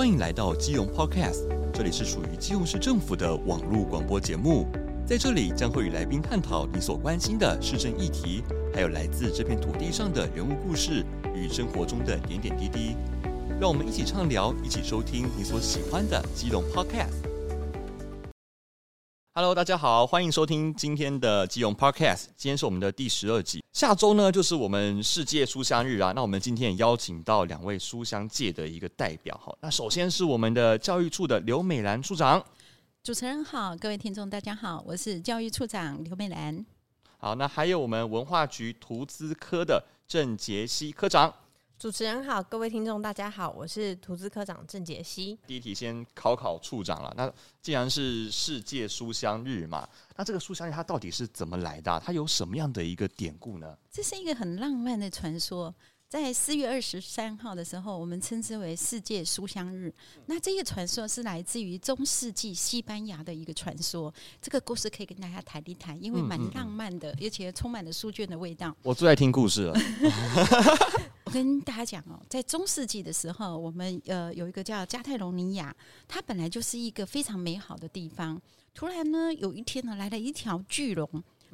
欢迎来到基隆 Podcast，这里是属于基隆市政府的网络广播节目。在这里将会与来宾探讨你所关心的市政议题，还有来自这片土地上的人物故事与生活中的点点滴滴。让我们一起畅聊，一起收听你所喜欢的基隆 Podcast。Hello，大家好，欢迎收听今天的基隆 Podcast。今天是我们的第十二集，下周呢就是我们世界书香日啊。那我们今天也邀请到两位书香界的一个代表哈。那首先是我们的教育处的刘美兰处长。主持人好，各位听众大家好，我是教育处长刘美兰。好，那还有我们文化局图资科的郑杰西科长。主持人好，各位听众大家好，我是图资科长郑杰希。第一题先考考处长了。那既然是世界书香日嘛，那这个书香日它到底是怎么来的？它有什么样的一个典故呢？这是一个很浪漫的传说。在四月二十三号的时候，我们称之为世界书香日。那这个传说是来自于中世纪西班牙的一个传说。这个故事可以跟大家谈一谈，因为蛮浪漫的，而且充满了书卷的味道。我最爱听故事了。我跟大家讲哦，在中世纪的时候，我们呃有一个叫加泰隆尼亚，它本来就是一个非常美好的地方。突然呢，有一天呢，来了一条巨龙，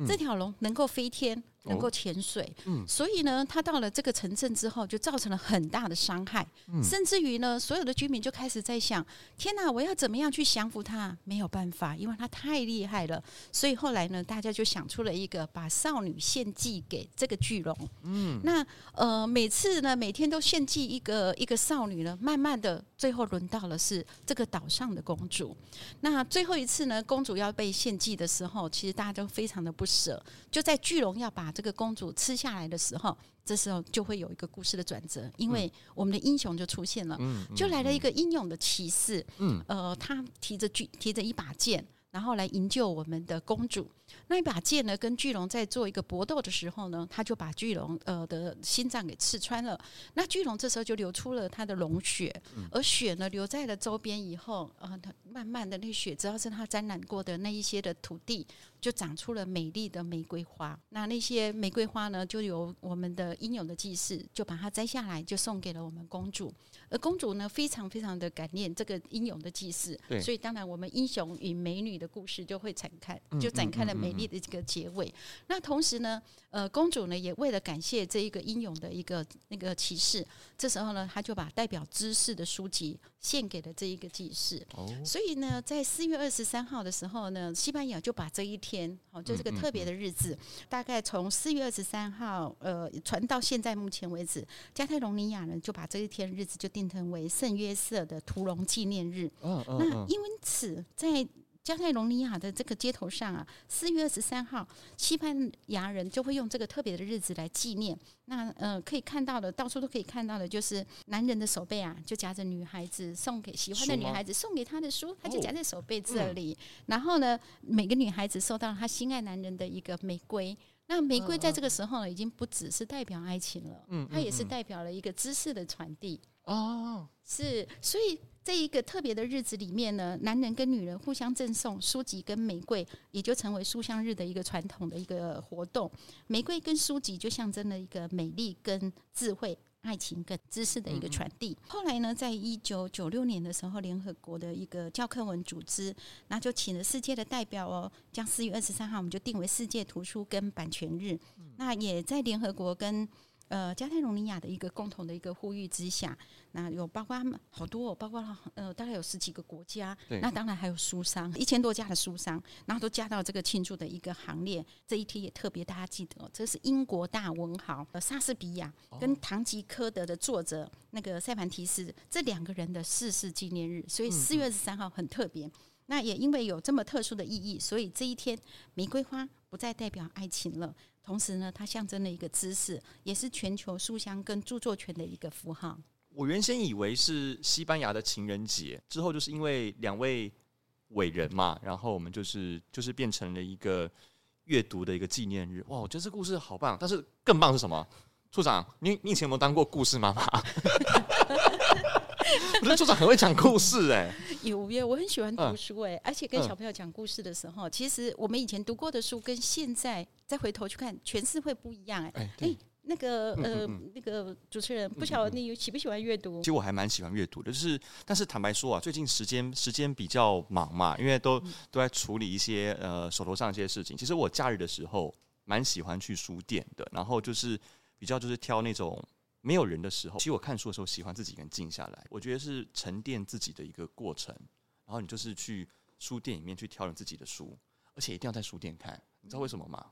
这条龙能够飞天。能够潜水，哦嗯、所以呢，他到了这个城镇之后，就造成了很大的伤害，嗯、甚至于呢，所有的居民就开始在想：天哪，我要怎么样去降服他？没有办法，因为他太厉害了。所以后来呢，大家就想出了一个，把少女献祭给这个巨龙。嗯，那呃，每次呢，每天都献祭一个一个少女呢，慢慢的，最后轮到了是这个岛上的公主。那最后一次呢，公主要被献祭的时候，其实大家都非常的不舍。就在巨龙要把这个公主吃下来的时候，这时候就会有一个故事的转折，因为我们的英雄就出现了，就来了一个英勇的骑士，呃，他提着巨提着一把剑，然后来营救我们的公主。那一把剑呢，跟巨龙在做一个搏斗的时候呢，他就把巨龙呃的心脏给刺穿了。那巨龙这时候就流出了他的龙血，而血呢留在了周边以后，呃，他慢慢的那血只要是他沾染过的那一些的土地，就长出了美丽的玫瑰花。那那些玫瑰花呢，就由我们的英勇的祭士就把它摘下来，就送给了我们公主。而公主呢，非常非常的感念这个英勇的祭士，对所以当然我们英雄与美女的故事就会展开，就展开了美丽的这个结尾。那同时呢，呃，公主呢也为了感谢这一个英勇的一个那个骑士，这时候呢，她就把代表知识的书籍献给了这一个骑士。哦，所以呢，在四月二十三号的时候呢，西班牙就把这一天，哦，就这个特别的日子，大概从四月二十三号，呃，传到现在目前为止，加泰隆尼亚呢就把这一天日子就定成为圣约瑟的屠龙纪念日。哦哦哦，那因此在加泰隆尼亚的这个街头上啊，四月二十三号，西班牙人就会用这个特别的日子来纪念。那呃，可以看到的，到处都可以看到的，就是男人的手背啊，就夹着女孩子送给喜欢的女孩子送给他的书，他就夹在手背这里。哦嗯、然后呢，每个女孩子收到她心爱男人的一个玫瑰。那玫瑰在这个时候呢，已经不只是代表爱情了，嗯，它也是代表了一个知识的传递。哦，是，所以。这一个特别的日子里面呢，男人跟女人互相赠送书籍跟玫瑰，也就成为书香日的一个传统的一个活动。玫瑰跟书籍就象征了一个美丽跟智慧、爱情跟知识的一个传递。后来呢，在一九九六年的时候，联合国的一个教科文组织，那就请了世界的代表哦，将四月二十三号我们就定为世界图书跟版权日。那也在联合国跟呃，加泰隆尼亚的一个共同的一个呼吁之下，那有包括好多，包括呃，大概有十几个国家，对那当然还有书商，一千多家的书商，然后都加到这个庆祝的一个行列。这一天也特别大家记得，这是英国大文豪呃莎士比亚跟《堂吉诃德》的作者那个塞凡提斯这两个人的逝世纪念日，所以四月二十三号很特别。嗯嗯那也因为有这么特殊的意义，所以这一天玫瑰花不再代表爱情了。同时呢，它象征了一个知识，也是全球书香跟著作权的一个符号。我原先以为是西班牙的情人节，之后就是因为两位伟人嘛，然后我们就是就是变成了一个阅读的一个纪念日。哇，我觉得这故事好棒！但是更棒是什么？处长，你你以前有没有当过故事妈妈？我觉得处长很会讲故事哎、欸，有耶，我很喜欢读书哎、欸，嗯、而且跟小朋友讲故事的时候，嗯、其实我们以前读过的书跟现在再回头去看，诠释会不一样哎、欸。哎、欸，那个呃，那个主持人，不晓得你喜不喜欢阅读？其实我还蛮喜欢阅读的，就是但是坦白说啊，最近时间时间比较忙嘛，因为都都在处理一些呃手头上一些事情。其实我假日的时候蛮喜欢去书店的，然后就是比较就是挑那种没有人的时候。其实我看书的时候喜欢自己一个人静下来，我觉得是沉淀自己的一个过程。然后你就是去书店里面去挑你自己的书，而且一定要在书店看，你知道为什么吗？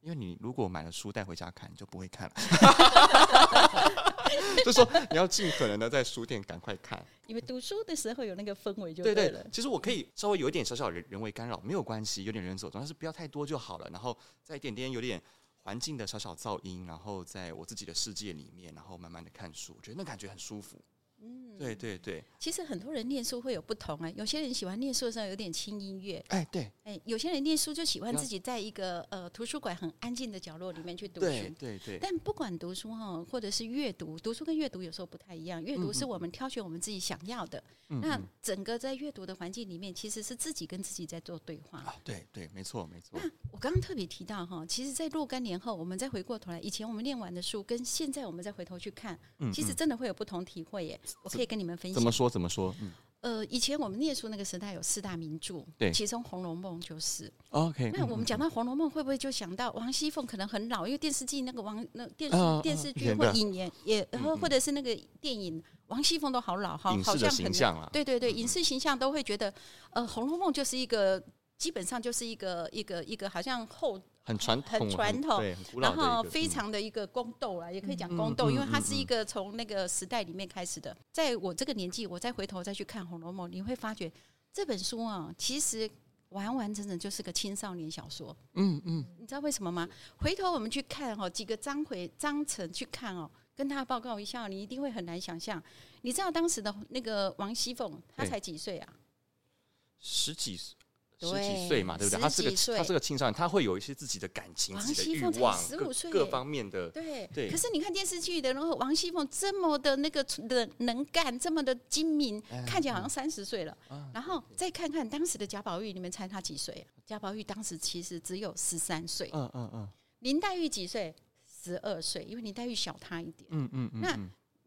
因为你如果买了书带回家看，你就不会看了。就说你要尽可能的在书店赶快看，因为读书的时候有那个氛围就对了。其实我可以稍微有一点小小人人为干扰没有关系，有点人走，但是不要太多就好了。然后再一点点有点环境的小小噪音，然后在我自己的世界里面，然后慢慢的看书，我觉得那感觉很舒服。嗯，对对对。其实很多人念书会有不同哎、欸，有些人喜欢念书的时候有点轻音乐，哎、欸、对，哎有些人念书就喜欢自己在一个呃图书馆很安静的角落里面去读书，对对对。但不管读书哈，或者是阅读，读书跟阅读有时候不太一样，阅读是我们挑选我们自己想要的，嗯、那整个在阅读的环境里面，其实是自己跟自己在做对话。啊，对对，没错没错。那我刚刚特别提到哈，其实，在若干年后，我们再回过头来，以前我们念完的书，跟现在我们再回头去看，其实真的会有不同体会耶。我可以跟你们分享。怎么说？怎么说？嗯，呃，以前我们念书那个时代有四大名著，对，其中《红楼梦》就是。OK，那我们讲到《红楼梦》，会不会就想到王熙凤可能很老？因为电视剧那个王那电视电视剧或影言也，然后或者是那个电影，王熙凤都好老，哈好像很像。对对对，影视形象都会觉得，呃，《红楼梦》就是一个基本上就是一个一个一个好像后。很传统，很传统，然后非常的一个宫斗啦，也可以讲宫斗，因为它是一个从那个时代里面开始的。在我这个年纪，我再回头再去看《红楼梦》，你会发觉这本书啊，其实完完整整就是个青少年小说。嗯嗯，你知道为什么吗？回头我们去看哦，几个章回章程去看哦，跟他报告一下，你一定会很难想象。你知道当时的那个王熙凤，她才几岁啊？十几岁。十几岁嘛，对不对？他是个他是个青少年，他会有一些自己的感情、自己的欲望，十五岁，各方面的。对对。可是你看电视剧的，然后王熙凤这么的那个的能干，这么的精明，看起来好像三十岁了。然后再看看当时的贾宝玉，你们猜他几岁？贾宝玉当时其实只有十三岁。嗯嗯嗯。林黛玉几岁？十二岁，因为林黛玉小他一点。嗯嗯嗯。那。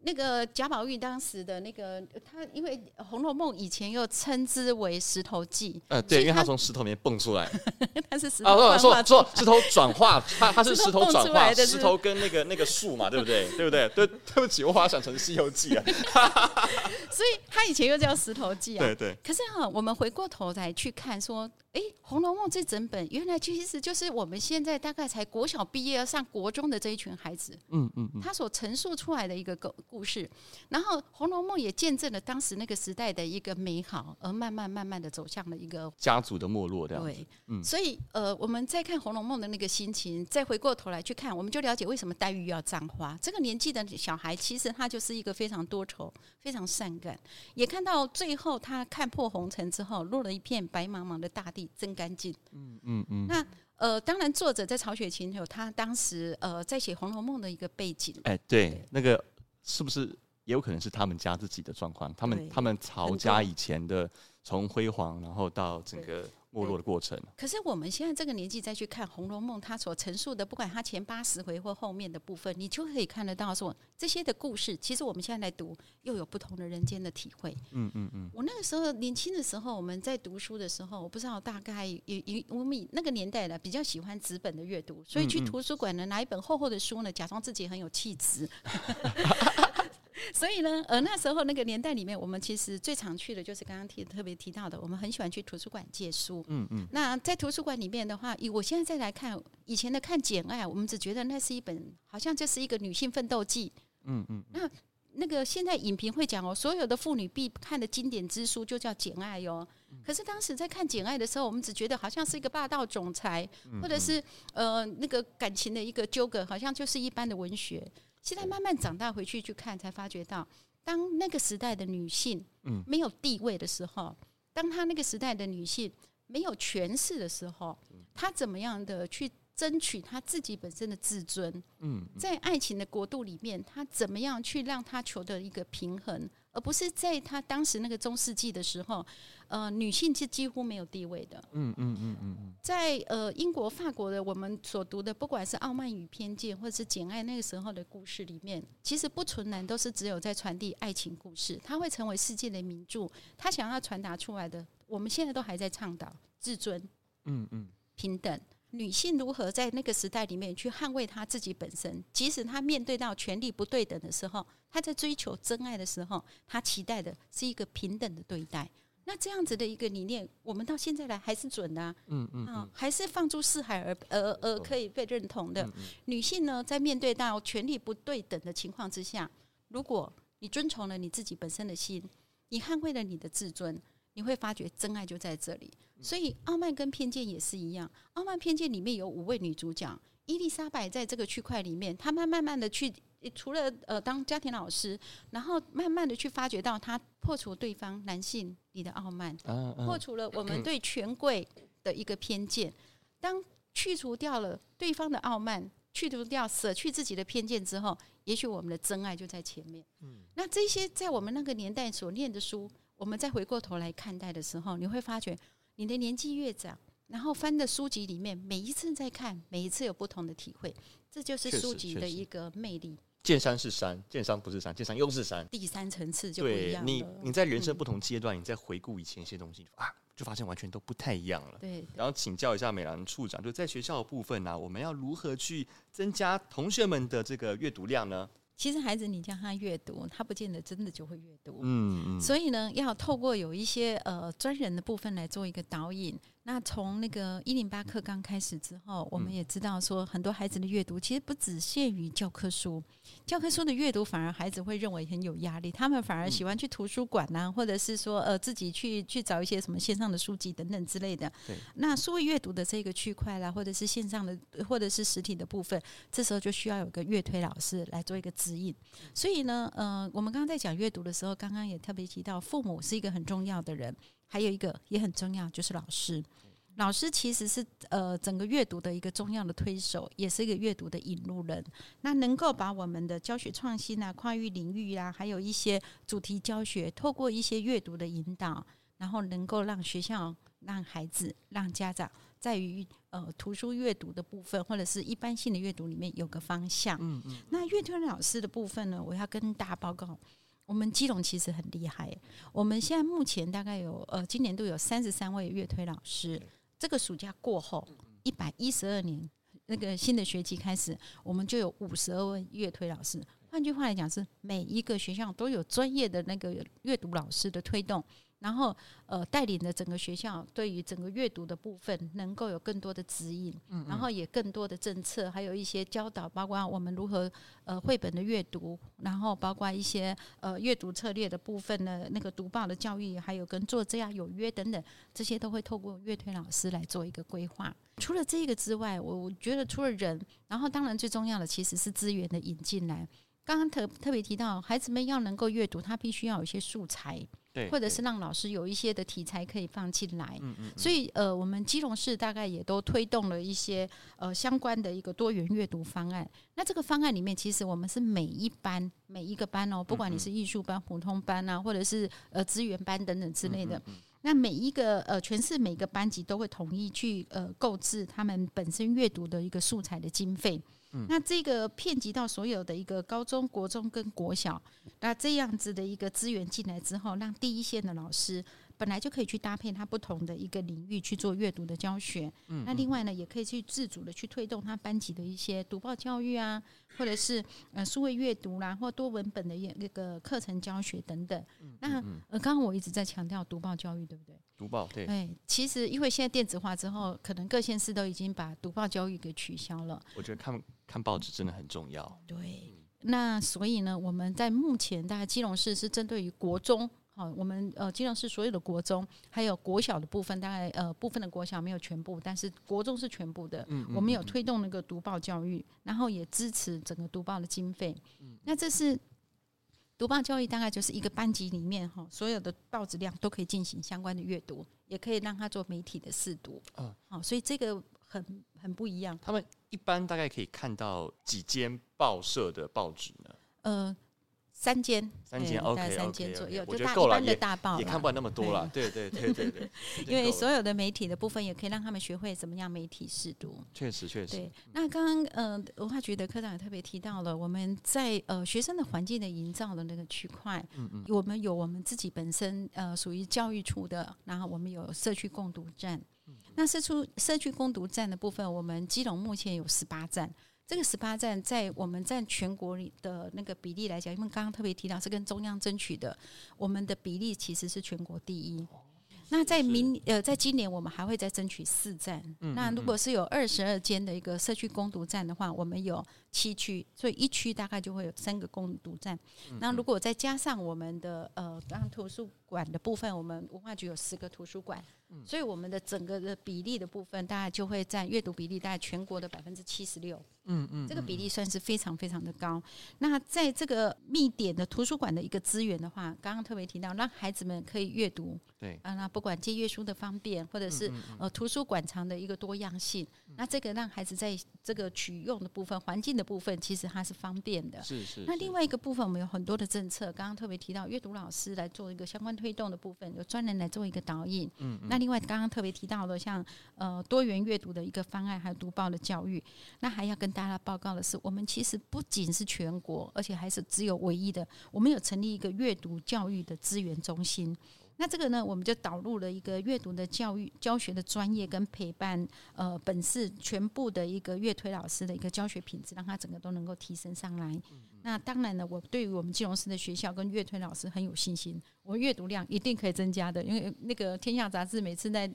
那个贾宝玉当时的那个他，因为《红楼梦》以前又称之为石头记，呃，对，因为他从石头里面蹦出来，他是石头啊，说说石头转化，他他是石头转化，石头跟那个那个树嘛，对不对？对不对？对，对不起，我把它想成《西游记》啊，所以他以前又叫石头记啊，对对。可是哈，我们回过头来去看说。哎，《红楼梦》这整本原来其实就是我们现在大概才国小毕业要上国中的这一群孩子，嗯嗯，他所陈述出来的一个故故事，然后《红楼梦》也见证了当时那个时代的一个美好，而慢慢慢慢的走向了一个家族的没落，这样对，嗯，所以呃，我们再看《红楼梦》的那个心情，再回过头来去看，我们就了解为什么黛玉要葬花。这个年纪的小孩，其实他就是一个非常多愁、非常善感，也看到最后他看破红尘之后，落了一片白茫茫的大地。真干净。嗯嗯嗯。那呃，当然，作者在曹雪芹有他当时呃在写《红楼梦》的一个背景。哎，对，对那个是不是也有可能是他们家自己的状况？他们他们曹家以前的从辉煌，然后到整个。没落的过程。可是我们现在这个年纪再去看《红楼梦》，它所陈述的，不管它前八十回或后面的部分，你就可以看得到说这些的故事，其实我们现在来读，又有不同的人间的体会。嗯嗯嗯。我那个时候年轻的时候，我们在读书的时候，我不知道大概也也我们那个年代呢，比较喜欢纸本的阅读，所以去图书馆呢拿一本厚厚的书呢，假装自己很有气质。所以呢，呃，那时候那个年代里面，我们其实最常去的就是刚刚提特别提到的，我们很喜欢去图书馆借书。嗯嗯。那在图书馆里面的话，以我现在再来看以前的看《简爱》，我们只觉得那是一本好像就是一个女性奋斗记。嗯嗯。那那个现在影评会讲哦，所有的妇女必看的经典之书就叫《简爱》哟。可是当时在看《简爱》的时候，我们只觉得好像是一个霸道总裁，或者是呃那个感情的一个纠葛，好像就是一般的文学。现在慢慢长大回去去看，才发觉到，当那个时代的女性没有地位的时候，当她那个时代的女性没有权势的时候，她怎么样的去争取她自己本身的自尊？在爱情的国度里面，她怎么样去让她求得一个平衡，而不是在他当时那个中世纪的时候，呃，女性是几乎没有地位的。嗯嗯嗯嗯嗯，在呃英国、法国的我们所读的，不管是《傲慢与偏见》或者是《简爱》那个时候的故事里面，其实不纯然都是只有在传递爱情故事，它会成为世界的名著。他想要传达出来的，我们现在都还在倡导自尊，嗯嗯，平等。女性如何在那个时代里面去捍卫她自己本身，即使她面对到权力不对等的时候，她在追求真爱的时候，她期待的是一个平等的对待。那这样子的一个理念，我们到现在来还是准的啊，嗯嗯，啊，还是放诸四海而而而可以被认同的。女性呢，在面对到权力不对等的情况之下，如果你遵从了你自己本身的心，你捍卫了你的自尊。你会发觉真爱就在这里，所以《傲慢跟偏见》也是一样，《傲慢偏见》里面有五位女主角，伊丽莎白在这个区块里面，她慢慢慢的去，除了呃当家庭老师，然后慢慢的去发觉到她破除对方男性你的傲慢，破除了我们对权贵的一个偏见，当去除掉了对方的傲慢，去除掉舍去自己的偏见之后，也许我们的真爱就在前面。那这些在我们那个年代所念的书。我们再回过头来看待的时候，你会发觉，你的年纪越长，然后翻的书籍里面，每一次在看，每一次有不同的体会，这就是书籍的一个魅力。见山是山，见山不是山，见山又是山，第三层次就不一样了。你你在人生不同阶段，嗯、你再回顾以前一些东西啊，就发现完全都不太一样了。对，对，然后请教一下美兰处长，就在学校的部分呢、啊，我们要如何去增加同学们的这个阅读量呢？其实孩子，你叫他阅读，他不见得真的就会阅读。嗯嗯。所以呢，要透过有一些呃专人的部分来做一个导引。那从那个一零八课刚开始之后，我们也知道说，很多孩子的阅读其实不只限于教科书，教科书的阅读反而孩子会认为很有压力，他们反而喜欢去图书馆呐、啊，或者是说呃自己去去找一些什么线上的书籍等等之类的。对。那数位阅读的这个区块啦，或者是线上的，或者是实体的部分，这时候就需要有个阅推老师来做一个指引。所以呢，呃，我们刚刚在讲阅读的时候，刚刚也特别提到，父母是一个很重要的人。还有一个也很重要，就是老师。老师其实是呃整个阅读的一个重要的推手，也是一个阅读的引路人。那能够把我们的教学创新啊、跨域领域啊，还有一些主题教学，透过一些阅读的引导，然后能够让学校、让孩子、让家长，在于呃图书阅读的部分，或者是一般性的阅读里面有个方向。嗯嗯。那阅读老师的部分呢，我要跟大家报告。我们基隆其实很厉害，我们现在目前大概有呃，今年度有三十三位乐推老师。这个暑假过后，一百一十二年那个新的学期开始，我们就有五十二位乐推老师。换句话来讲，是每一个学校都有专业的那个阅读老师的推动。然后，呃，带领着整个学校对于整个阅读的部分，能够有更多的指引，嗯嗯，然后也更多的政策，还有一些教导，包括我们如何呃绘本的阅读，然后包括一些呃阅读策略的部分呢，那个读报的教育，还有跟作者啊有约等等，这些都会透过乐推老师来做一个规划。除了这个之外，我我觉得除了人，然后当然最重要的其实是资源的引进来。刚刚特特别提到，孩子们要能够阅读，他必须要有一些素材。或者是让老师有一些的题材可以放进来，所以呃，我们基隆市大概也都推动了一些呃相关的一个多元阅读方案。那这个方案里面，其实我们是每一班每一个班哦，不管你是艺术班、普通班啊，或者是呃资源班等等之类的，那每一个呃全市每个班级都会统一去呃购置他们本身阅读的一个素材的经费。嗯、那这个遍及到所有的一个高中国中跟国小，那这样子的一个资源进来之后，让第一线的老师本来就可以去搭配他不同的一个领域去做阅读的教学。嗯，那另外呢，也可以去自主的去推动他班级的一些读报教育啊，或者是呃数位阅读啦，或多文本的那个课程教学等等。那呃，刚刚我一直在强调读报教育，对不对？读报对，对，其实因为现在电子化之后，可能各县市都已经把读报教育给取消了。我觉得看看报纸真的很重要。对，那所以呢，我们在目前大概基隆市是针对于国中，好，我们呃基隆市所有的国中还有国小的部分，大概呃部分的国小没有全部，但是国中是全部的。嗯，我们有推动那个读报教育，然后也支持整个读报的经费。嗯，那这是。读报教育大概就是一个班级里面哈，所有的报纸量都可以进行相关的阅读，也可以让他做媒体的试读。嗯，好，所以这个很很不一样。他们一般大概可以看到几间报社的报纸呢？呃，三间，三间，OK，三间左右，我觉得够了，也大报也看不完那么多 了。对对对对对，因为所有的媒体的部分，也可以让他们学会怎么样媒体试读。确实确实。对，那刚刚呃文化局的科长也特别提到了，我们在呃学生的环境的营造的那个区块，嗯嗯，我们有我们自己本身呃属于教育处的，然后我们有社区共读站。那社区社区攻读站的部分，我们基隆目前有十八站。这个十八站在我们占全国里的那个比例来讲，因为刚刚特别提到是跟中央争取的，我们的比例其实是全国第一。那在明呃，在今年我们还会再争取四站。那如果是有二十二间的一个社区攻读站的话，我们有七区，所以一区大概就会有三个共读站。那如果再加上我们的呃，刚刚图书馆的部分，我们文化局有十个图书馆。所以我们的整个的比例的部分，大概就会占阅读比例大概全国的百分之七十六。嗯嗯，这个比例算是非常非常的高。那在这个密点的图书馆的一个资源的话，刚刚特别提到，让孩子们可以阅读。对啊，那不管借阅书的方便，或者是呃图书馆藏的一个多样性，那这个让孩子在这个取用的部分、环境的部分，其实它是方便的。是是。那另外一个部分，我们有很多的政策，刚刚特别提到阅读老师来做一个相关推动的部分，有专人来做一个导引。嗯。那另外，刚刚特别提到的，像呃多元阅读的一个方案，还有读报的教育，那还要跟大家报告的是，我们其实不仅是全国，而且还是只有唯一的，我们有成立一个阅读教育的资源中心。那这个呢，我们就导入了一个阅读的教育教学的专业跟陪伴，呃，本市全部的一个阅推老师的一个教学品质，让他整个都能够提升上来。嗯嗯。那当然呢，我对于我们金融师的学校跟阅推老师很有信心，我们阅读量一定可以增加的。因为那个《天下杂志》每次在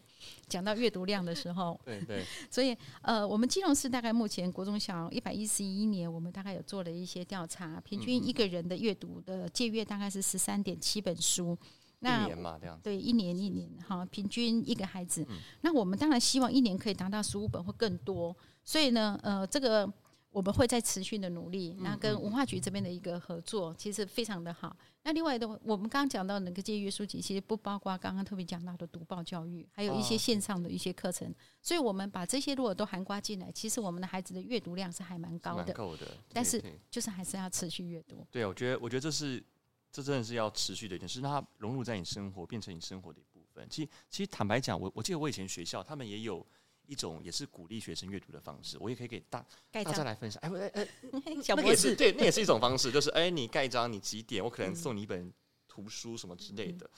讲到阅读量的时候，对对，所以呃，我们基隆市大概目前国中小一百一十一年，我们大概有做了一些调查，平均一个人的阅读的借阅大概是十三点七本书。那一年嘛，这样对，一年一年哈，平均一个孩子。嗯、那我们当然希望一年可以达到十五本或更多。所以呢，呃，这个我们会在持续的努力。那跟文化局这边的一个合作，其实非常的好。那另外的，我们刚刚讲到那个借阅书籍，其实不包括刚刚特别讲到的读报教育，还有一些线上的一些课程。所以我们把这些如果都涵盖进来，其实我们的孩子的阅读量是还蛮高的。够的，但是就是还是要持续阅读。对，我觉得，我觉得这是。这真的是要持续的一件事，让它融入在你生活，变成你生活的一部分。其实，其实坦白讲，我我记得我以前学校他们也有一种也是鼓励学生阅读的方式，我也可以给大大家来分享。哎哎哎，那个也是对，那也是一种方式，就是 哎，你盖章，你几点，我可能送你一本图书什么之类的。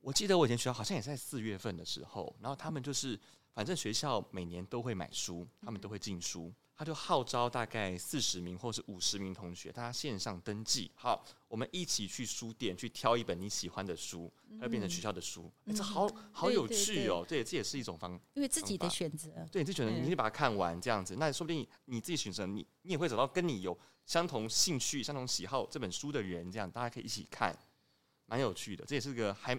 我记得我以前学校好像也在四月份的时候，然后他们就是反正学校每年都会买书，他们都会进书。他就号召大概四十名或是五十名同学，大家线上登记，好，我们一起去书店去挑一本你喜欢的书，要变成学校的书，嗯欸、这好好有趣哦、喔！对，这也是一种方，因为自己的选择，对，你自己选择，你可以把它看完这样子，那说不定你自己选择，你你也会找到跟你有相同兴趣、相同喜好这本书的人，这样大家可以一起看，蛮有趣的，这也是个还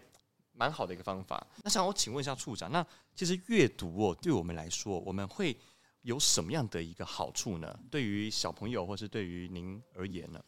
蛮好的一个方法。那想我请问一下处长，那其实阅读哦、喔，对我们来说，我们会。有什么样的一个好处呢？对于小朋友，或是对于您而言呢？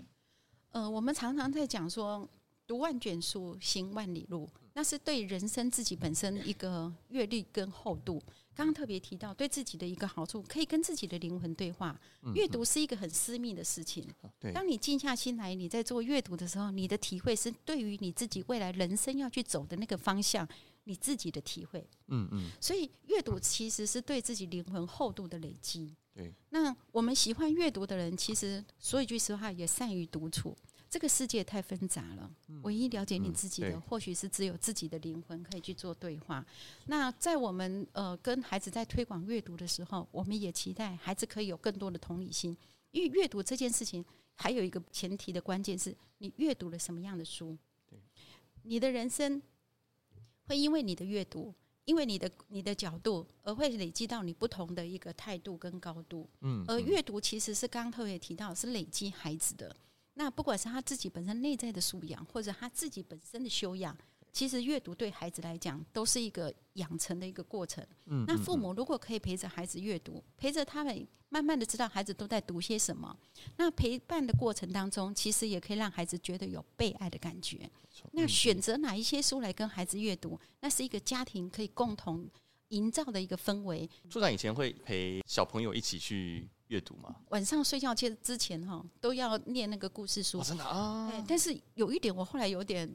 呃，我们常常在讲说，读万卷书，行万里路，那是对人生自己本身一个阅历跟厚度。刚刚特别提到，对自己的一个好处，可以跟自己的灵魂对话。阅读是一个很私密的事情。当你静下心来，你在做阅读的时候，你的体会是对于你自己未来人生要去走的那个方向。你自己的体会，嗯嗯，所以阅读其实是对自己灵魂厚度的累积。对，那我们喜欢阅读的人，其实说一句实话，也善于独处。这个世界太纷杂了，唯一了解你自己的，或许是只有自己的灵魂可以去做对话。那在我们呃跟孩子在推广阅读的时候，我们也期待孩子可以有更多的同理心，因为阅读这件事情还有一个前提的关键是你阅读了什么样的书，你的人生。会因为你的阅读，因为你的你的角度，而会累积到你不同的一个态度跟高度。嗯，而阅读其实是刚刚特别提到，是累积孩子的。那不管是他自己本身内在的素养，或者他自己本身的修养。其实阅读对孩子来讲都是一个养成的一个过程。嗯，那父母如果可以陪着孩子阅读，陪着他们慢慢的知道孩子都在读些什么，那陪伴的过程当中，其实也可以让孩子觉得有被爱的感觉。那选择哪一些书来跟孩子阅读，那是一个家庭可以共同营造的一个氛围。处长以前会陪小朋友一起去阅读吗？晚上睡觉之之前哈，都要念那个故事书。哦、真的啊？但是有一点，我后来有点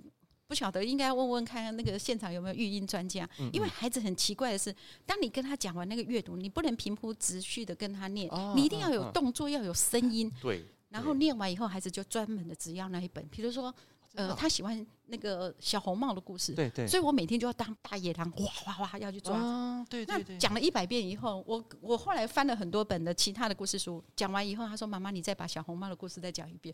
不晓得，应该问问看那个现场有没有育婴专家。因为孩子很奇怪的是，当你跟他讲完那个阅读，你不能平铺直叙的跟他念，哦、你一定要有动作，哦、要有声音。对。然后念完以后，孩子就专门的只要那一本，比如说。呃，他喜欢那个小红帽的故事，对对，所以我每天就要当大野狼，哇哇哇要去抓。啊、对对对。那讲了一百遍以后，我我后来翻了很多本的其他的故事书，讲完以后，他说：“妈妈，你再把小红帽的故事再讲一遍。”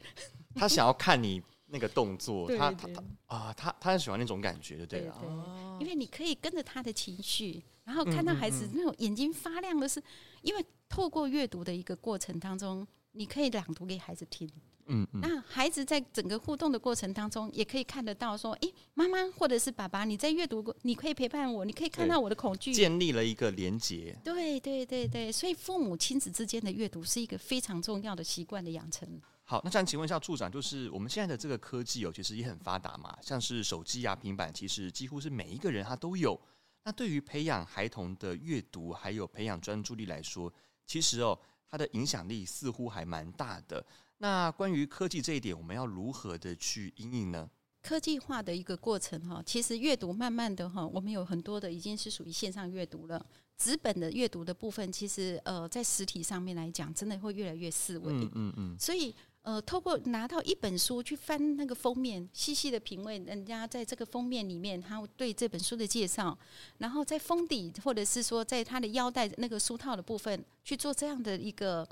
他想要看你那个动作，对对对。他他啊，他他很喜欢那种感觉，对了，因为你可以跟着他的情绪，然后看到孩子那种眼睛发亮的是，因为透过阅读的一个过程当中，你可以朗读给孩子听。嗯，嗯，那孩子在整个互动的过程当中，也可以看得到说，诶，妈妈或者是爸爸，你在阅读过，你可以陪伴我，你可以看到我的恐惧，建立了一个连结。对对对对，所以父母亲子之间的阅读是一个非常重要的习惯的养成。好，那想请问一下处长，就是我们现在的这个科技哦，其实也很发达嘛，像是手机啊、平板，其实几乎是每一个人他都有。那对于培养孩童的阅读，还有培养专注力来说，其实哦，它的影响力似乎还蛮大的。那关于科技这一点，我们要如何的去应应呢？科技化的一个过程哈，其实阅读慢慢的哈，我们有很多的已经是属于线上阅读了。纸本的阅读的部分，其实呃，在实体上面来讲，真的会越来越式微。嗯嗯嗯。所以呃，透过拿到一本书去翻那个封面，细细的品味人家在这个封面里面，他对这本书的介绍，然后在封底或者是说在他的腰带那个书套的部分去做这样的一个。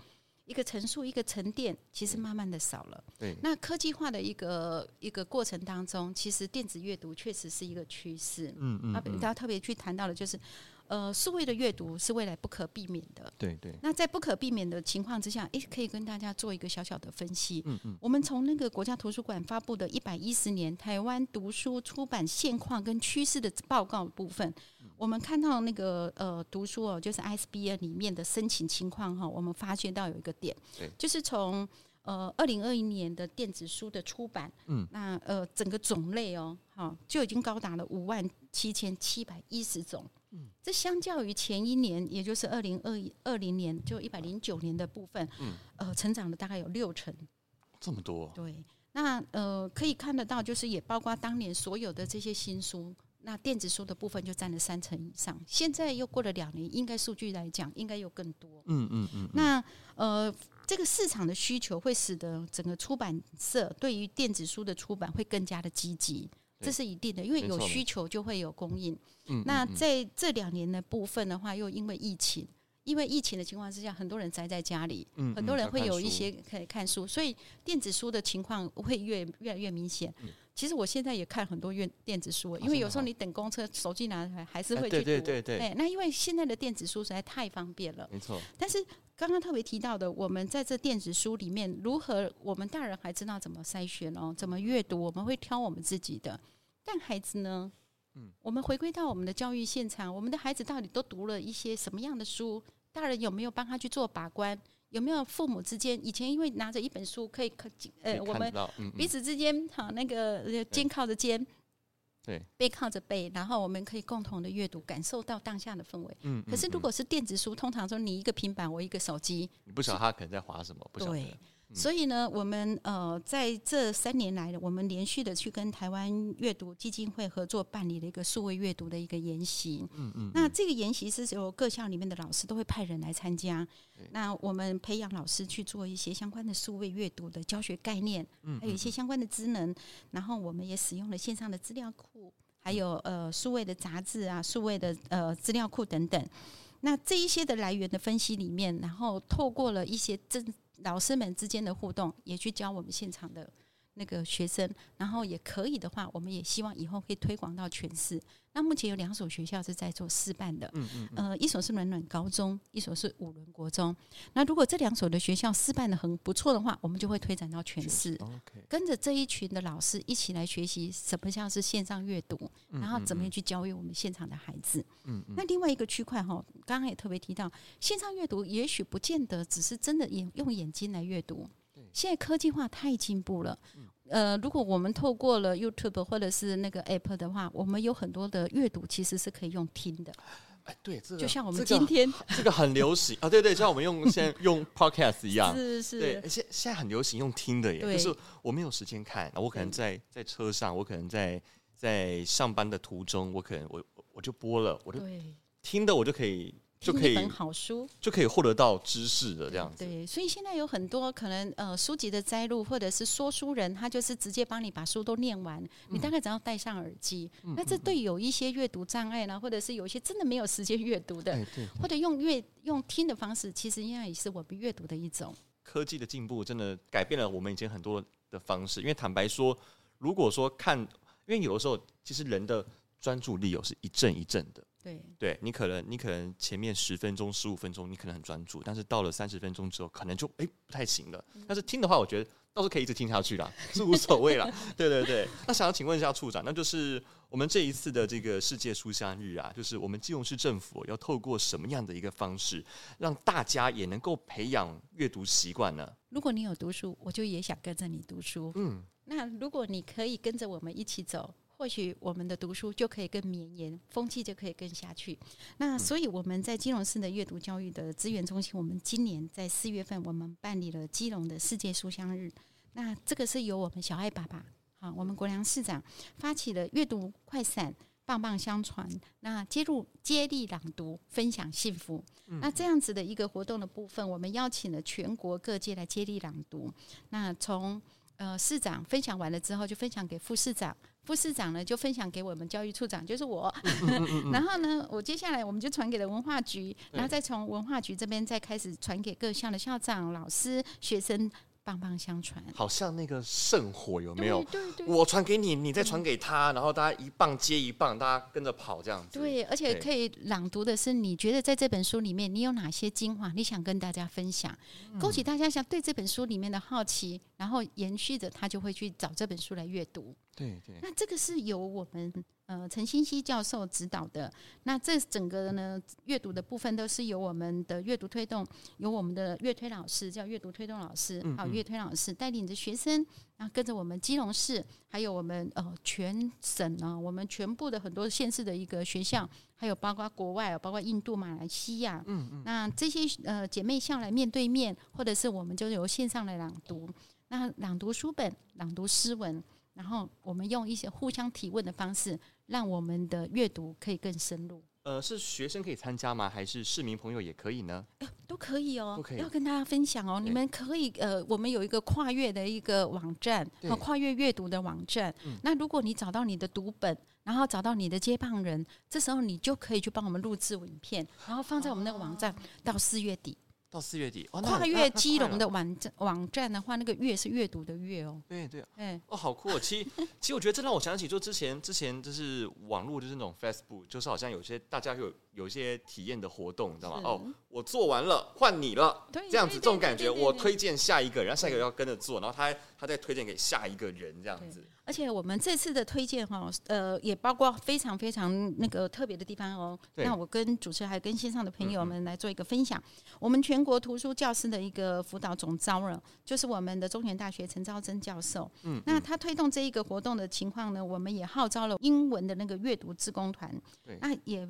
一个陈述，一个沉淀，其实慢慢的少了。对，那科技化的一个一个过程当中，其实电子阅读确实是一个趋势。嗯嗯，嗯。大家特别去谈到的就是，呃，数位的阅读是未来不可避免的。对对。那在不可避免的情况之下，诶，可以跟大家做一个小小的分析。嗯嗯。我们从那个国家图书馆发布的一百一十年台湾读书出版现况跟趋势的报告部分。我们看到那个呃读书哦，就是 ISBN 里面的申请情况哈，我们发现到有一个点，就是从呃二零二一年的电子书的出版，嗯，那呃整个种类哦，哈就已经高达了五万七千七百一十种，嗯，这相较于前一年，也就是二零二一二零年就一百零九年的部分，嗯，呃成长了大概有六成，这么多，对，那呃可以看得到，就是也包括当年所有的这些新书。那电子书的部分就占了三成以上，现在又过了两年，应该数据来讲应该又更多。嗯嗯嗯。那呃，这个市场的需求会使得整个出版社对于电子书的出版会更加的积极，这是一定的，因为有需求就会有供应。嗯。那在这两年的部分的话，又因为疫情，因为疫情的情况之下，很多人宅在家里，很多人会有一些可以看书，所以电子书的情况会越越来越明显。其实我现在也看很多电电子书，因为有时候你等公车，手机拿来还是会去读。对对对对。哎，那因为现在的电子书实在太方便了。没错。但是刚刚特别提到的，我们在这电子书里面，如何我们大人还知道怎么筛选哦，怎么阅读，我们会挑我们自己的。但孩子呢？嗯。我们回归到我们的教育现场，我们的孩子到底都读了一些什么样的书？大人有没有帮他去做把关？有没有父母之间以前因为拿着一本书可以可呃，我们彼此之间好那个肩靠着肩，对，背靠着背，然后我们可以共同的阅读，感受到当下的氛围。嗯，可是如果是电子书，通常说你一个平板，我一个手机，你不晓得他可能在划什么，不晓得。对。所以呢，我们呃在这三年来，我们连续的去跟台湾阅读基金会合作办理了一个数位阅读的一个研习。嗯嗯。那这个研习是由各校里面的老师都会派人来参加。那我们培养老师去做一些相关的数位阅读的教学概念，还有一些相关的职能。然后我们也使用了线上的资料库，还有呃数位的杂志啊、数位的呃资料库等等。那这一些的来源的分析里面，然后透过了一些真。老师们之间的互动，也去教我们现场的那个学生，然后也可以的话，我们也希望以后可以推广到全市。那目前有两所学校是在做试办的，嗯嗯，嗯，呃，一所是暖暖高中，一所是五伦国中。那如果这两所的学校试办的很不错的话，我们就会推展到全市，跟着这一群的老师一起来学习什么像是线上阅读，然后怎么样去教育我们现场的孩子。嗯，嗯，那另外一个区块哈，刚刚也特别提到，线上阅读也许不见得只是真的眼用眼睛来阅读，现在科技化太进步了。呃，如果我们透过了 YouTube 或者是那个 App 的话，我们有很多的阅读其实是可以用听的。哎，对，这个就像我们今天、这个、这个很流行。啊，对对，就像我们用 现在用 podcast 一样，是是，对，现现在很流行用听的耶，对。就是我没有时间看，我可能在在车上，我可能在在上班的途中，我可能我我就播了，我就听的，我就可以。就可以一本好书，就可以获得到知识的这样子。对，所以现在有很多可能呃书籍的摘录，或者是说书人，他就是直接帮你把书都念完。嗯、你大概只要戴上耳机，嗯、那这对有一些阅读障碍呢，或者是有一些真的没有时间阅读的，哎、或者用阅用听的方式，其实应该也是我们阅读的一种。科技的进步真的改变了我们以前很多的方式。因为坦白说，如果说看，因为有的时候其实人的专注力有是一阵一阵的。对，对你可能你可能前面十分钟、十五分钟你可能很专注，但是到了三十分钟之后，可能就哎、欸、不太行了。但是听的话，我觉得倒是可以一直听下去啦，是无所谓啦。对对对，那想要请问一下处长，那就是我们这一次的这个世界书香日啊，就是我们基隆市政府要透过什么样的一个方式，让大家也能够培养阅读习惯呢？如果你有读书，我就也想跟着你读书。嗯，那如果你可以跟着我们一起走。或许我们的读书就可以更绵延，风气就可以更下去。那所以我们在基隆市的阅读教育的资源中心，我们今年在四月份，我们办理了基隆的世界书香日。那这个是由我们小爱爸爸，好，我们国良市长发起了阅读快闪，棒棒相传。那接入接力朗读，分享幸福。那这样子的一个活动的部分，我们邀请了全国各界来接力朗读。那从呃，市长分享完了之后，就分享给副市长，副市长呢就分享给我们教育处长，就是我。然后呢，我接下来我们就传给了文化局，然后再从文化局这边再开始传给各校的校长、老师、学生。棒棒相传，好像那个圣火有没有？对对对，我传给你，你再传给他，然后大家一棒接一棒，大家跟着跑这样子。对，而且可以朗读的是，你觉得在这本书里面，你有哪些精华，你想跟大家分享，勾起大家想对这本书里面的好奇，然后延续着他就会去找这本书来阅读。对对，那这个是由我们。呃，陈新熙教授指导的，那这整个呢阅读的部分都是由我们的阅读推动，由我们的阅推老师叫阅读推动老师，好阅推老师带领着学生，然后跟着我们基隆市，还有我们呃全省呢，我们全部的很多县市的一个学校，还有包括国外，包括印度、马来西亚，嗯嗯，那这些呃姐妹校来面对面，或者是我们就由线上来朗读，那朗读书本，朗读诗文，然后我们用一些互相提问的方式。让我们的阅读可以更深入。呃，是学生可以参加吗？还是市民朋友也可以呢？呃、都可以哦，都可以。要跟大家分享哦。你们可以呃，我们有一个跨越的一个网站，和跨越阅读的网站。嗯、那如果你找到你的读本，然后找到你的接棒人，这时候你就可以去帮我们录制影片，然后放在我们那个网站，啊、到四月底。到四月底，哦、跨越基隆的网站网站的话，那个阅是阅读的阅哦。对对，哎，哦，好酷哦！其实，其实我觉得这让我想起，就之前之前就是网络就是那种 Facebook，就是好像有些大家有有一些体验的活动，你知道吗？哦，我做完了，换你了，这样子这种感觉，我推荐下一个，然后下一个要跟着做，然后他他再推荐给下一个人，这样子。而且我们这次的推荐哈，呃，也包括非常非常那个特别的地方哦。那我跟主持人还有跟线上的朋友们来做一个分享。我们全国图书教师的一个辅导总招了，就是我们的中原大学陈昭贞教授。嗯，那他推动这一个活动的情况呢，我们也号召了英文的那个阅读志工团。对，那也。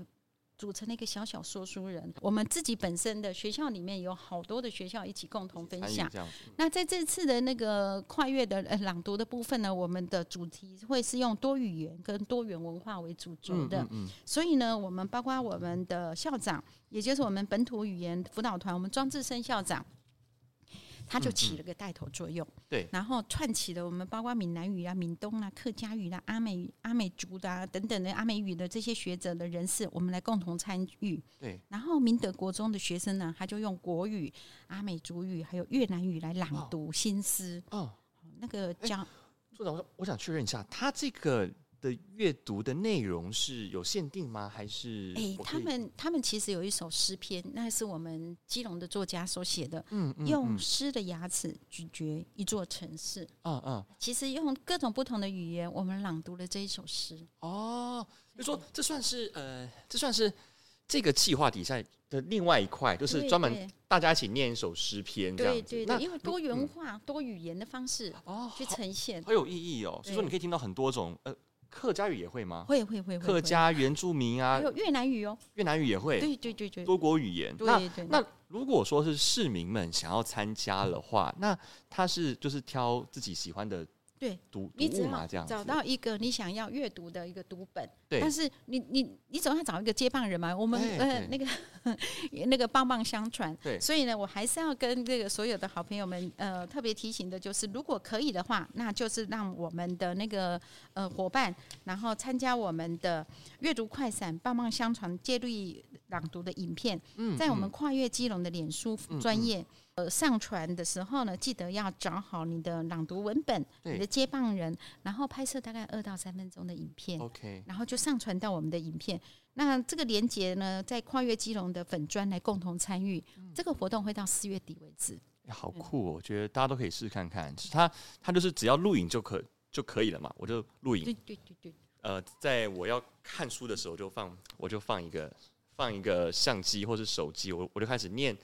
组成了一个小小说书人，我们自己本身的学校里面有好多的学校一起共同分享。那在这次的那个跨越的呃朗读的部分呢，我们的主题会是用多语言跟多元文化为主轴的。所以呢，我们包括我们的校长，也就是我们本土语言辅导团，我们庄志生校长。他就起了个带头作用，嗯嗯、对，然后串起了我们包括闽南语啊、闽东啊、客家语啊、阿美阿美族的啊等等的阿美语的这些学者的人士，我们来共同参与。对，然后明德国中的学生呢，他就用国语、阿美族语还有越南语来朗读新诗。哦，那个叫处长，我我想确认一下，他这个。的阅读的内容是有限定吗？还是？哎、欸，他们他们其实有一首诗篇，那是我们基隆的作家所写的。嗯，用诗的牙齿咀嚼一座城市。嗯嗯，其实用各种不同的语言，我们朗读了这一首诗。哦，就说这算是呃，这算是这个计划底下的另外一块，就是专门大家一起念一首诗篇这样子。对对对，因为多元化、嗯、多语言的方式哦，去呈现，好有意义哦。所以说，你可以听到很多种呃。客家语也会吗？会会会。客家原住民啊，还有越南语哦，越南语也会。对对对对，多国语言。对对。那如果说是市民们想要参加的话，那他是就是挑自己喜欢的。对，读你只要，找到一个你想要阅读的一个读本，对。但是你你你总要找一个接棒人嘛，我们呃那个 那个棒棒相传，对。所以呢，我还是要跟这个所有的好朋友们呃特别提醒的，就是如果可以的话，那就是让我们的那个呃伙伴，然后参加我们的阅读快闪棒棒相传接力朗读的影片，嗯，在我们跨越基隆的脸书专业。嗯嗯呃，上传的时候呢，记得要找好你的朗读文本，你的接棒人，然后拍摄大概二到三分钟的影片，OK，然后就上传到我们的影片。那这个连接呢，在跨越基隆的粉砖来共同参与。嗯、这个活动会到四月底为止。好酷哦！我觉得大家都可以试试看看。他他就是只要录影就可就可以了嘛，我就录影。对对对对。呃，在我要看书的时候，就放我就放一个放一个相机或是手机，我我就开始念。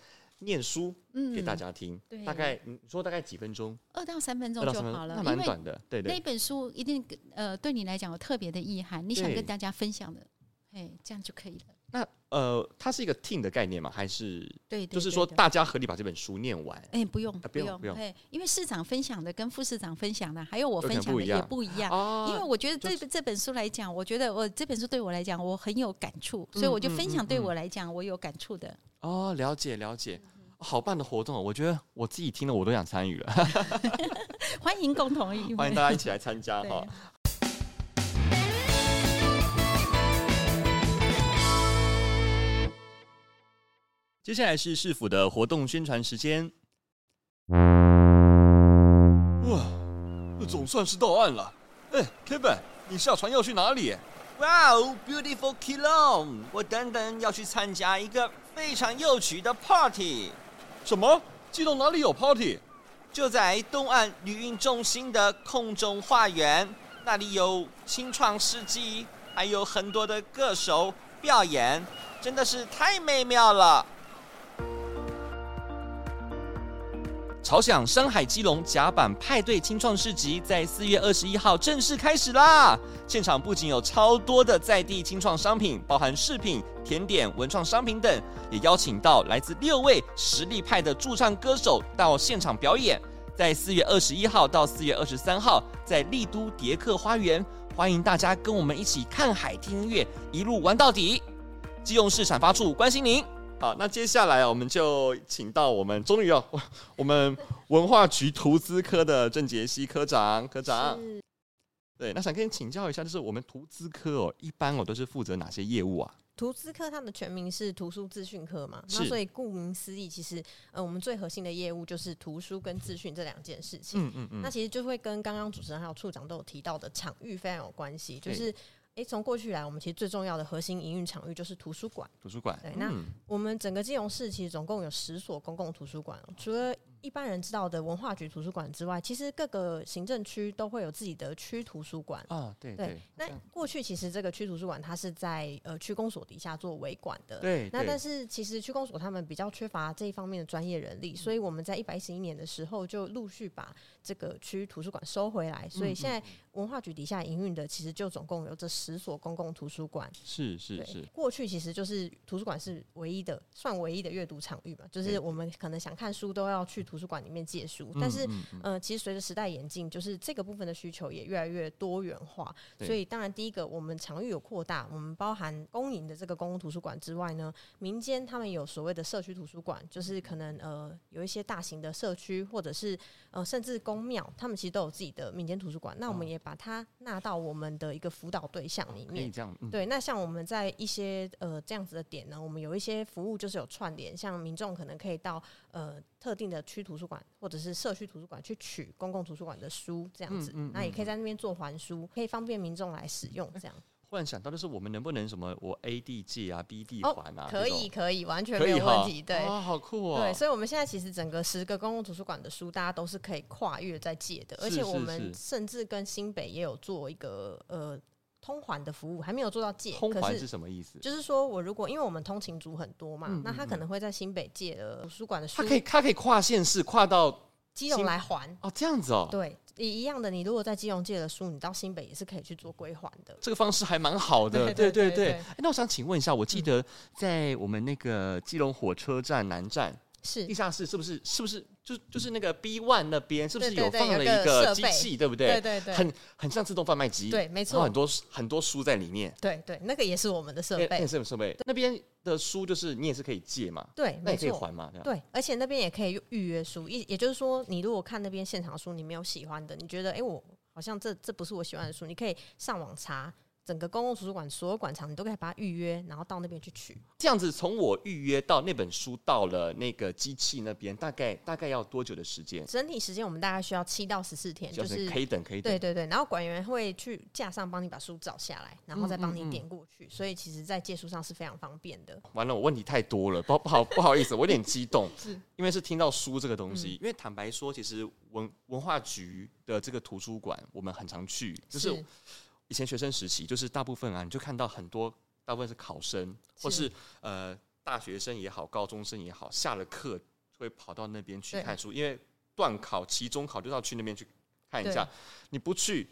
念书给大家听，嗯、大概你说大概几分钟？二到三分钟就好了，那蛮短的。对对，那本书一定呃对你来讲有特别的意涵，你想跟大家分享的，哎，这样就可以了。那呃，它是一个 team 的概念吗？还是对，就是说大家合力把这本书念完？哎，不用不用不用，因为市长分享的跟副市长分享的，还有我分享的也不一样。因为我觉得这这本书来讲，我觉得我这本书对我来讲我很有感触，所以我就分享对我来讲我有感触的。哦，了解了解。好办的活动，我觉得我自己听了我都想参与了。欢迎共同欢迎大家一起来参加哈。接下来是市府的活动宣传时间。哇，这总算是到岸了。哎，Kevin，你下船要去哪里？哇哦，Beautiful Keelong！我等等要去参加一个非常有趣的 party。什么？激动哪里有 party？就在东岸旅运中心的空中花园，那里有清创世纪，还有很多的歌手表演，真的是太美妙了。朝响山海基隆甲板派对清创市集在四月二十一号正式开始啦！现场不仅有超多的在地清创商品，包含饰品、甜点、文创商品等，也邀请到来自六位实力派的驻唱歌手到现场表演。在四月二十一号到四月二十三号，在丽都蝶客花园，欢迎大家跟我们一起看海、听音乐，一路玩到底。基隆市产发处关心您。好，那接下来我们就请到我们终于要 我们文化局图资科的郑杰西科长，科长。是对，那想跟你请教一下，就是我们图资科哦，一般我都是负责哪些业务啊？图资科它的全名是图书资讯科嘛，是那所以顾名思义，其实呃，我们最核心的业务就是图书跟资讯这两件事情。嗯嗯嗯。那其实就会跟刚刚主持人还有处长都有提到的场域非常有关系，就是。诶，从过去来，我们其实最重要的核心营运场域就是图书馆。图书馆。对，那我们整个金融市其实总共有十所公共图书馆，除了一般人知道的文化局图书馆之外，其实各个行政区都会有自己的区图书馆。啊，对对。那过去其实这个区图书馆它是在呃区公所底下做维管的。对。那但是其实区公所他们比较缺乏这一方面的专业人力，所以我们在一百一十一年的时候就陆续把这个区图书馆收回来，所以现在文化局底下营运的其实就总共有这十所公共图书馆。是是是。过去其实就是图书馆是唯一的，算唯一的阅读场域嘛，就是我们可能想看书都要去图书馆里面借书。但是，呃，其实随着时代演进，就是这个部分的需求也越来越多元化。所以，当然第一个，我们场域有扩大，我们包含公营的这个公共图书馆之外呢，民间他们有所谓的社区图书馆，就是可能呃有一些大型的社区或者是呃甚至公庙，他们其实都有自己的民间图书馆，那我们也把它纳到我们的一个辅导对象里面。嗯、对，那像我们在一些呃这样子的点呢，我们有一些服务就是有串联，像民众可能可以到呃特定的区图书馆或者是社区图书馆去取公共图书馆的书，这样子，嗯嗯嗯、那也可以在那边做还书，可以方便民众来使用，这样。突然想到的是，我们能不能什么我 A D 借啊，B D 还啊？可以，可以，完全没有问题。对，哇，好酷哦。对，所以我们现在其实整个十个公共图书馆的书，大家都是可以跨越在借的，而且我们甚至跟新北也有做一个呃通环的服务，还没有做到借。通环是什么意思？就是说我如果因为我们通勤族很多嘛，那他可能会在新北借了图书馆的书，他可以他可以跨县市跨到基隆来还哦，这样子哦，对，一一样的。你如果在基隆借了书，你到新北也是可以去做归还的。这个方式还蛮好的，对对对，对，对，对，对。那我想请问一下，我记得在我们那个基隆火车站南站。是。地下室是不是是不是就就是那个 B one 那边是不是有放了一个机器，对不对？对对对，很很像自动贩卖机，对，没错，很多很多书在里面，对对，那个也是我们的设备，那是设备。那边的书就是你也是可以借嘛，对，那也可以还嘛，对，而且那边也可以预约书，也也就是说，你如果看那边现场书，你没有喜欢的，你觉得哎，我好像这这不是我喜欢的书，你可以上网查。整个公共图书馆所有馆藏，你都可以把它预约，然后到那边去取。这样子，从我预约到那本书到了那个机器那边，大概大概要多久的时间？整体时间我们大概需要七到十四天，就是可以等，可以等。对对对，然后馆员会去架上帮你把书找下来，然后再帮你点过去，嗯嗯嗯，所以其实，在借书上是非常方便的。完了，我问题太多了，不不好不好意思，我有点激动，是因为是听到书这个东西。嗯、因为坦白说，其实文文化局的这个图书馆，我们很常去，就是。是以前学生时期，就是大部分啊，你就看到很多，大部分是考生，或是呃大学生也好，高中生也好，下了课会跑到那边去看书，因为段考、期中考就要去那边去看一下，你不去。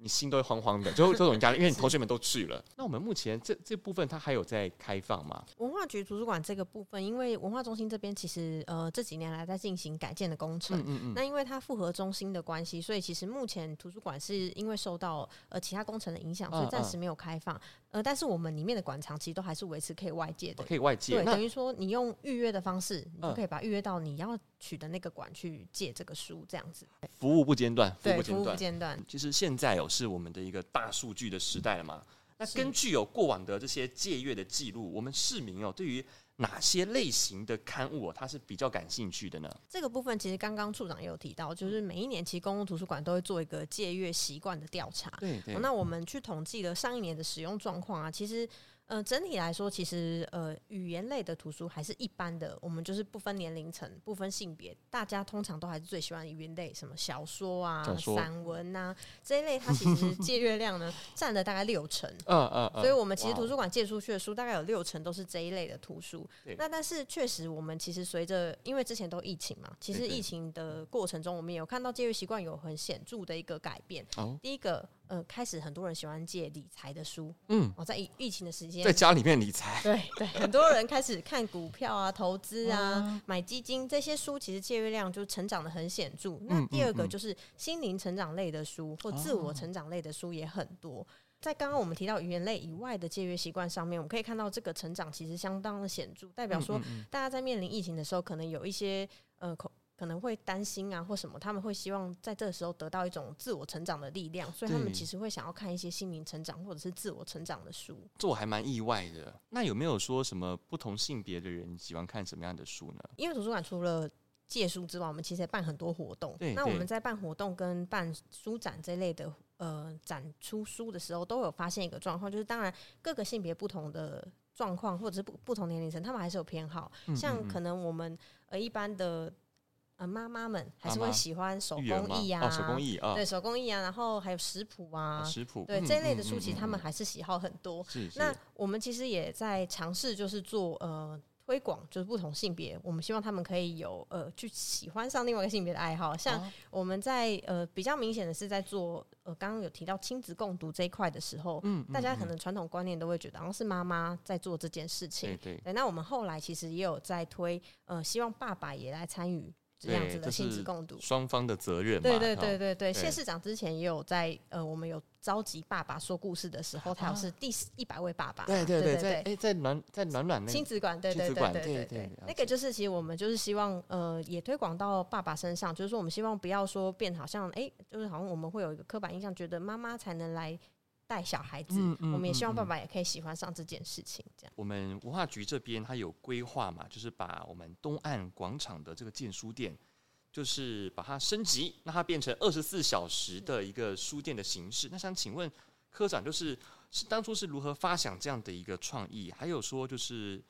你心都会慌慌的，就 这种压力，因为你同学们都去了。那我们目前这这部分它还有在开放吗？文化局图书馆这个部分，因为文化中心这边其实呃这几年来在进行改建的工程，嗯嗯嗯，那因为它复合中心的关系，所以其实目前图书馆是因为受到呃其他工程的影响，所以暂时没有开放。呃，但是我们里面的馆藏其实都还是维持可以外借的，可以外借。对，等于说你用预约的方式，你就可以把预约到你要取的那个馆去借这个书，这样子。服务不间断，服务不间断，服务不间断。其实现在有是我们的一个大数据的时代了嘛？那根据有过往的这些借阅的记录，我们市民哦，对于哪些类型的刊物，他是比较感兴趣的呢？这个部分其实刚刚处长也有提到，就是每一年其实公共图书馆都会做一个借阅习惯的调查。对对。那我们去统计了上一年的使用状况啊，其实。呃，整体来说，其实呃，语言类的图书还是一般的。我们就是不分年龄层、不分性别，大家通常都还是最喜欢语言类，什么小说啊、说散文啊这一类。它其实借阅量呢占了大概六成。嗯嗯。所以我们其实图书馆借出去的书，大概有六成都是这一类的图书。那但是确实，我们其实随着因为之前都疫情嘛，其实疫情的过程中，我们也有看到借阅习惯有很显著的一个改变。第一个。呃，开始很多人喜欢借理财的书，嗯，哦，在疫疫情的时间，在家里面理财，对对，很多人开始看股票啊、投资啊、买基金这些书，其实借阅量就成长的很显著。那第二个就是心灵成长类的书或自我成长类的书也很多。在刚刚我们提到语言类以外的借阅习惯上面，我们可以看到这个成长其实相当的显著，代表说大家在面临疫情的时候，可能有一些呃口。可能会担心啊，或什么，他们会希望在这个时候得到一种自我成长的力量，所以他们其实会想要看一些心灵成长或者是自我成长的书。这我还蛮意外的。那有没有说什么不同性别的人喜欢看什么样的书呢？因为图书馆除了借书之外，我们其实也办很多活动。那我们在办活动跟办书展这类的呃展出书的时候，都有发现一个状况，就是当然各个性别不同的状况，或者是不不同年龄层，他们还是有偏好。像可能我们呃一般的。呃，妈妈们还是会喜欢手工艺啊，手工艺啊，对，手工艺啊，然后还有食谱啊，食谱，对这一类的书籍，他们还是喜好很多。那我们其实也在尝试，就是做呃推广，就是不同性别，我们希望他们可以有呃去喜欢上另外一个性别的爱好。像我们在呃比较明显的是在做呃刚刚有提到亲子共读这一块的时候，嗯，大家可能传统观念都会觉得好像是妈妈在做这件事情，对。对。那我们后来其实也有在推，呃，希望爸爸也来参与。这样子的亲子共读，双方的责任。对对对对对，谢市长之前也有在呃，我们有召集爸爸说故事的时候，他有是第一百位爸爸。对对对，在哎，在暖在暖暖那亲子馆，对对对对对，那个就是其实我们就是希望呃，也推广到爸爸身上，就是说我们希望不要说变好像哎，就是好像我们会有一个刻板印象，觉得妈妈才能来。带小孩子，嗯嗯、我们也希望爸爸也可以喜欢上这件事情。这样，我们文化局这边它有规划嘛，就是把我们东岸广场的这个建书店，就是把它升级，让它变成二十四小时的一个书店的形式。那想请问科长，就是是当初是如何发想这样的一个创意？还有说，就是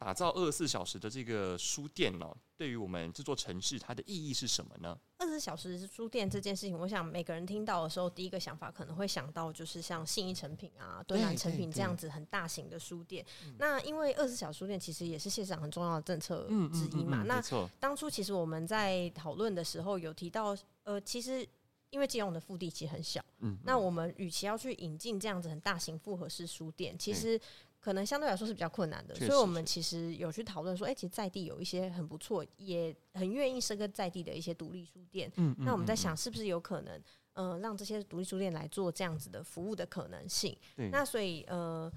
打造二十四小时的这个书店呢，对于我们这座城市，它的意义是什么呢？二十四小时书店这件事情，我想每个人听到的时候，第一个想法可能会想到就是像信义成品啊、敦南成品这样子很大型的书店。那因为二十四小时书店其实也是县市长很重要的政策之一嘛。那当初其实我们在讨论的时候有提到，呃，其实因为基隆的腹地其实很小，嗯，那我们与其要去引进这样子很大型复合式书店，其实。可能相对来说是比较困难的，所以我们其实有去讨论说，哎、欸，其实在地有一些很不错，也很愿意生根在地的一些独立书店。嗯，那我们在想，是不是有可能，嗯、呃，让这些独立书店来做这样子的服务的可能性？对。那所以，呃，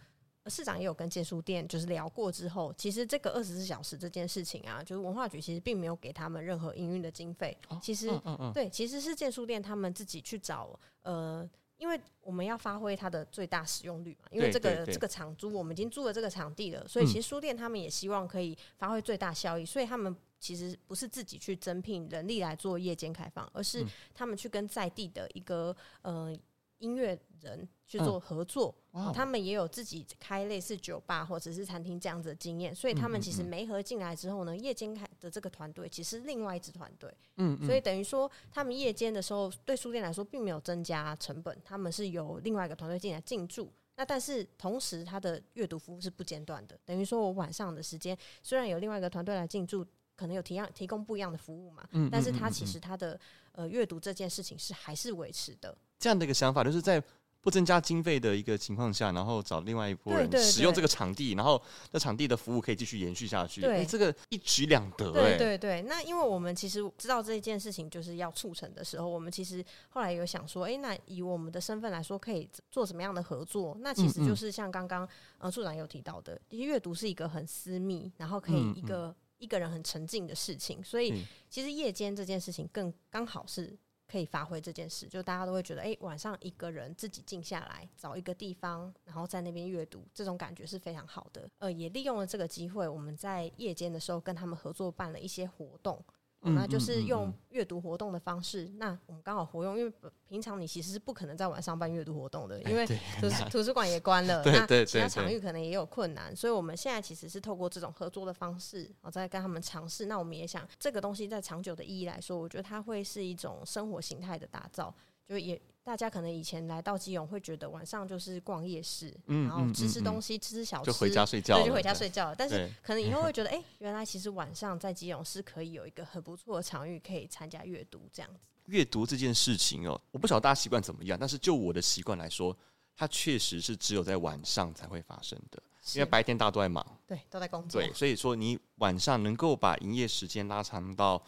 市长也有跟建书店就是聊过之后，其实这个二十四小时这件事情啊，就是文化局其实并没有给他们任何营运的经费。哦、其实，嗯嗯嗯对，其实是建书店他们自己去找，呃。因为我们要发挥它的最大使用率嘛，因为这个这个场租我们已经租了这个场地了，所以其实书店他们也希望可以发挥最大效益，所以他们其实不是自己去增聘人力来做夜间开放，而是他们去跟在地的一个呃。音乐人去做合作，嗯他们也有自己开类似酒吧或者是餐厅这样子的经验，所以他们其实没合进来之后呢，夜间开的这个团队其实另外一支团队，嗯，所以等于说他们夜间的时候对书店来说并没有增加成本，他们是由另外一个团队进来进驻，那但是同时他的阅读服务是不间断的，等于说我晚上的时间虽然有另外一个团队来进驻，可能有提样提供不一样的服务嘛，嗯，但是他其实他的呃阅读这件事情是还是维持的。这样的一个想法，就是在不增加经费的一个情况下，然后找另外一拨人使用这个场地，然后那场地的服务可以继续延续下去。对、欸，这个一举两得、欸。对对对。那因为我们其实知道这件事情就是要促成的时候，我们其实后来有想说，哎、欸，那以我们的身份来说，可以做什么样的合作？那其实就是像刚刚呃处长有提到的，其实阅读是一个很私密，然后可以一个、嗯嗯、一个人很沉浸的事情，所以其实夜间这件事情更刚好是。可以发挥这件事，就大家都会觉得，哎、晚上一个人自己静下来，找一个地方，然后在那边阅读，这种感觉是非常好的。呃，也利用了这个机会，我们在夜间的时候跟他们合作办了一些活动。那就是用阅读活动的方式，那我们刚好活用，因为平常你其实是不可能在晚上办阅读活动的，因为图图书馆也关了，那其他场域可能也有困难，所以我们现在其实是透过这种合作的方式，我在跟他们尝试。那我们也想，这个东西在长久的意义来说，我觉得它会是一种生活形态的打造，就也。大家可能以前来到基隆会觉得晚上就是逛夜市，嗯、然后吃吃东西，嗯嗯、吃吃小吃，就回家睡觉，对，就回家睡觉。但是可能以后会觉得，哎、欸，原来其实晚上在基隆是可以有一个很不错的场域，可以参加阅读这样子。阅读这件事情哦，我不晓得大家习惯怎么样，但是就我的习惯来说，它确实是只有在晚上才会发生的，因为白天大家都在忙，对，都在工作。对，所以说你晚上能够把营业时间拉长到